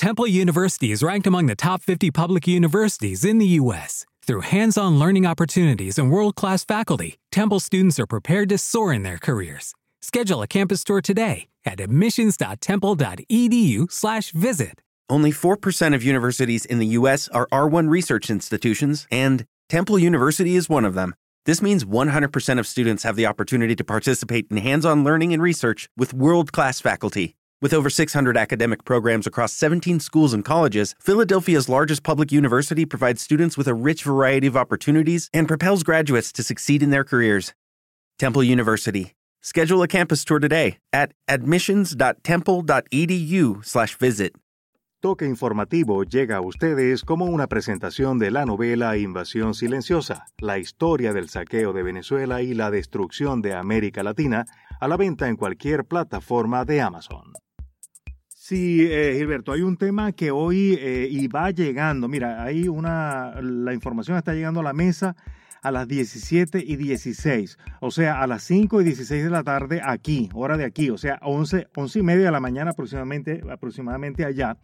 Temple University is ranked among the top 50 public universities in the U.S. Through hands on learning opportunities and world class faculty, Temple students are prepared to soar in their careers. Schedule a campus tour today at admissions.temple.edu/slash visit. Only 4% of universities in the U.S. are R1 research institutions, and Temple University is one of them. This means 100% of students have the opportunity to participate in hands on learning and research with world class faculty. With over 600 academic programs across 17 schools and colleges, Philadelphia's largest public university provides students with a rich variety of opportunities and propels graduates to succeed in their careers. Temple University. Schedule a campus tour today at admissions.temple.edu/visit. Toque informativo llega a ustedes como una presentación de la novela Invasión Silenciosa, la historia del saqueo de Venezuela y la destrucción de América Latina, a la venta en cualquier plataforma de Amazon. Sí, eh, Gilberto, hay un tema que hoy eh, va llegando. Mira, hay una, la información está llegando a la mesa a las 17 y 16, o sea, a las 5 y 16 de la tarde aquí, hora de aquí, o sea, 11, 11 y media de la mañana aproximadamente, aproximadamente allá.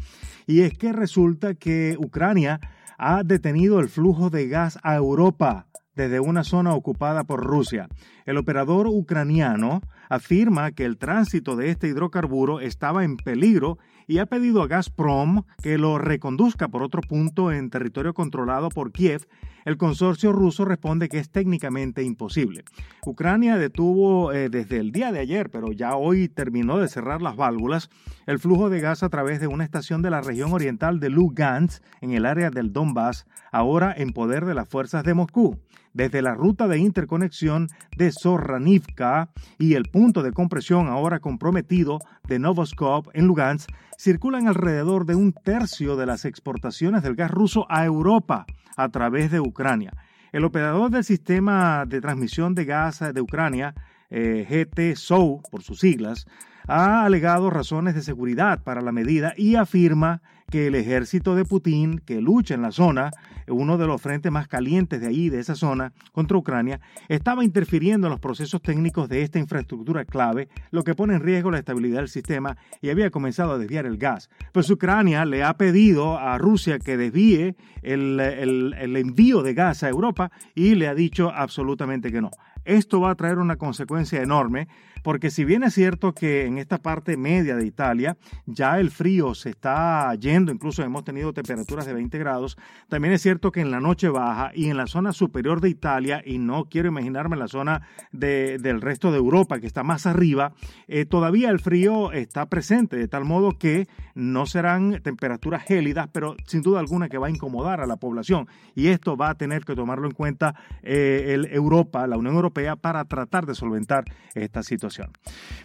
Y es que resulta que Ucrania ha detenido el flujo de gas a Europa desde una zona ocupada por Rusia. El operador ucraniano afirma que el tránsito de este hidrocarburo estaba en peligro y ha pedido a Gazprom que lo reconduzca por otro punto en territorio controlado por Kiev. El consorcio ruso responde que es técnicamente imposible. Ucrania detuvo eh, desde el día de ayer, pero ya hoy terminó de cerrar las válvulas, el flujo de gas a través de una estación de la región oriental de Lugansk, en el área del Donbass, ahora en poder de las fuerzas de Moscú desde la ruta de interconexión de Zorranivka y el punto de compresión ahora comprometido de Novoskop en Lugansk, circulan alrededor de un tercio de las exportaciones del gas ruso a Europa a través de Ucrania. El operador del sistema de transmisión de gas de Ucrania, eh, GT-SOU por sus siglas, ha alegado razones de seguridad para la medida y afirma que el ejército de Putin, que lucha en la zona, uno de los frentes más calientes de ahí, de esa zona, contra Ucrania, estaba interfiriendo en los procesos técnicos de esta infraestructura clave, lo que pone en riesgo la estabilidad del sistema y había comenzado a desviar el gas. Pues Ucrania le ha pedido a Rusia que desvíe el, el envío de gas a Europa y le ha dicho absolutamente que no. Esto va a traer una consecuencia enorme porque si bien es cierto que en esta parte media de Italia ya el frío se está yendo, incluso hemos tenido temperaturas de 20 grados, también es cierto que en la noche baja y en la zona superior de Italia, y no quiero imaginarme la zona del resto de Europa que está más arriba, eh, todavía el frío está presente, de tal modo que no serán temperaturas gélidas, pero sin duda alguna que va a incomodar a la población. Y esto va a tener que tomarlo en cuenta eh, el Europa, la Unión Europea, para tratar de solventar esta situación.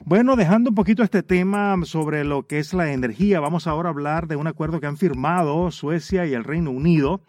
Bueno, dejando un poquito este tema sobre lo que es la energía, vamos ahora a hablar de un acuerdo que han firmado Suecia y el Reino Unido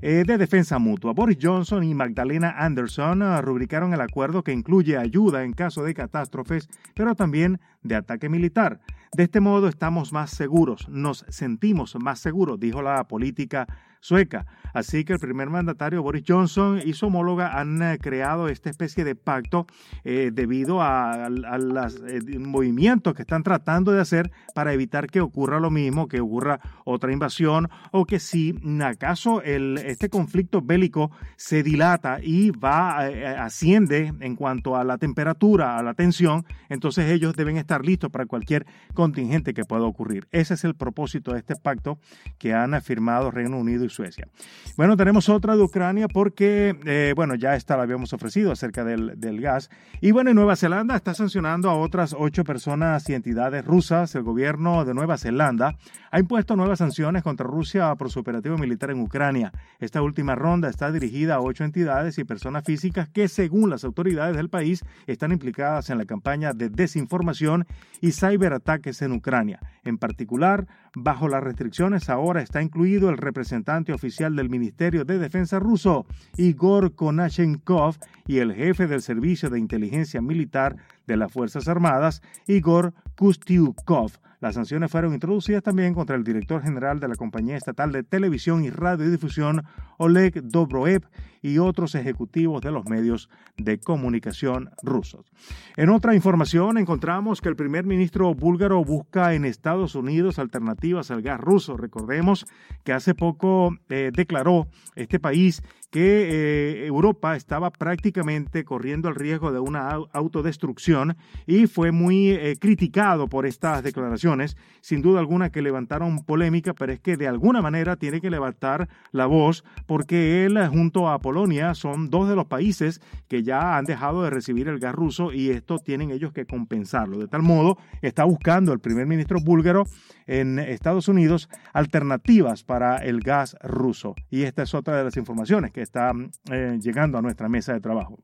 de defensa mutua. Boris Johnson y Magdalena Anderson uh, rubricaron el acuerdo que incluye ayuda en caso de catástrofes, pero también de ataque militar. De este modo estamos más seguros, nos sentimos más seguros, dijo la política sueca. Así que el primer mandatario Boris Johnson y su homóloga han eh, creado esta especie de pacto eh, debido a, los eh, movimientos que están tratando de hacer para evitar que ocurra lo mismo, que ocurra otra invasión o que si acaso el, este conflicto bélico se dilata y va asciende en cuanto a la temperatura, a la tensión, entonces ellos deben estar listos para cualquier contingente que pueda ocurrir. Ese es el propósito de este pacto que han firmado Reino Unido y Suecia. Bueno, tenemos otra de Ucrania porque, eh, bueno, ya esta la habíamos ofrecido acerca del, del, gas. Y bueno, en Nueva Zelanda está sancionando a otras ocho personas y entidades rusas. El gobierno de Nueva Zelanda ha impuesto nuevas sanciones contra Rusia por su operativo militar en Ucrania. Esta última ronda está dirigida a ocho entidades y personas físicas que, según las autoridades del país, están implicadas en la campaña de desinformación y ciberataques en Ucrania. En particular, bajo las restricciones ahora está incluido el representante oficial del Ministerio de Defensa ruso, Igor Konashenkov, y el jefe del Servicio de Inteligencia Militar de las Fuerzas Armadas, Igor Kustiukov. Las sanciones fueron introducidas también contra el director general de la compañía estatal de televisión y radiodifusión, Oleg Dobroev, y otros ejecutivos de los medios de comunicación rusos. En otra información encontramos que el primer ministro búlgaro busca en Estados Unidos alternativas al gas ruso. Recordemos que hace poco eh, declaró este país que eh, Europa estaba prácticamente corriendo el riesgo de una autodestrucción y fue muy eh, criticado por estas declaraciones, sin duda alguna que levantaron polémica, pero es que de alguna manera tiene que levantar la voz porque él junto a Polonia son dos de los países que ya han dejado de recibir el gas ruso y esto tienen ellos que compensarlo. De tal modo, está buscando el primer ministro búlgaro en Estados Unidos alternativas para el gas ruso. Y esta es otra de las informaciones que está eh, llegando a nuestra mesa de trabajo.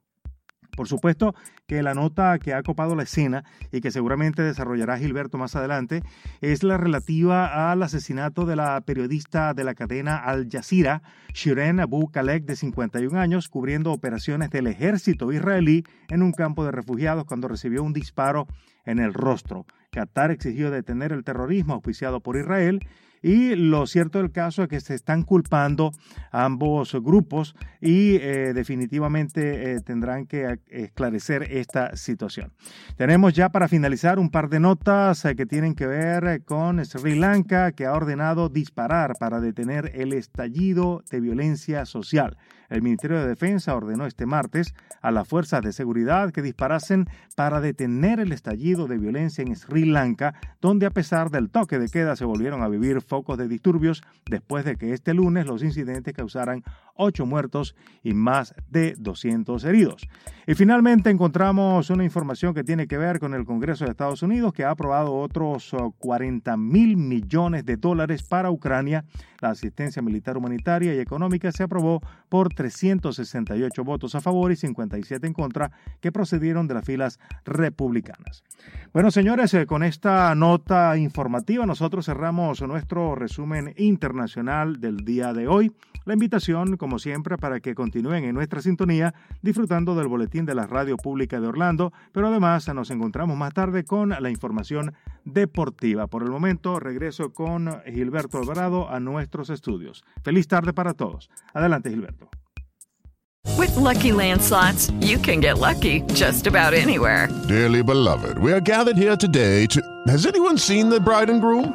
Por supuesto que la nota que ha copado la escena y que seguramente desarrollará Gilberto más adelante es la relativa al asesinato de la periodista de la cadena Al Jazeera, Shiren Abu Khalek, de 51 años, cubriendo operaciones del ejército israelí en un campo de refugiados cuando recibió un disparo en el rostro. Qatar exigió detener el terrorismo auspiciado por Israel y lo cierto del caso es que se están culpando ambos grupos y eh, definitivamente eh, tendrán que esclarecer esta situación. Tenemos ya para finalizar un par de notas eh, que tienen que ver con Sri Lanka, que ha ordenado disparar para detener el estallido de violencia social. El Ministerio de Defensa ordenó este martes a las fuerzas de seguridad que disparasen para detener el estallido de violencia en Sri Lanka, donde a pesar del toque de queda se volvieron a vivir focos de disturbios después de que este lunes los incidentes causaran ocho muertos y más de 200 heridos. Y finalmente encontramos una información que tiene que ver con el Congreso de Estados Unidos que ha aprobado otros 40 mil millones de dólares para Ucrania. La asistencia militar humanitaria y económica se aprobó por 368 votos a favor y 57 en contra que procedieron de las filas republicanas. Bueno, señores, eh, con esta nota informativa nosotros cerramos nuestro resumen internacional del día de hoy. La invitación, como siempre, para que continúen en nuestra sintonía disfrutando del boletín de la radio pública de Orlando, pero además nos encontramos más tarde con la información deportiva. Por el momento, regreso con Gilberto Alvarado a nuestros estudios. Feliz tarde para todos. Adelante, Gilberto. With lucky landslots, you can get lucky just about anywhere. Dearly beloved, we are gathered here today to. Has anyone seen the bride and groom?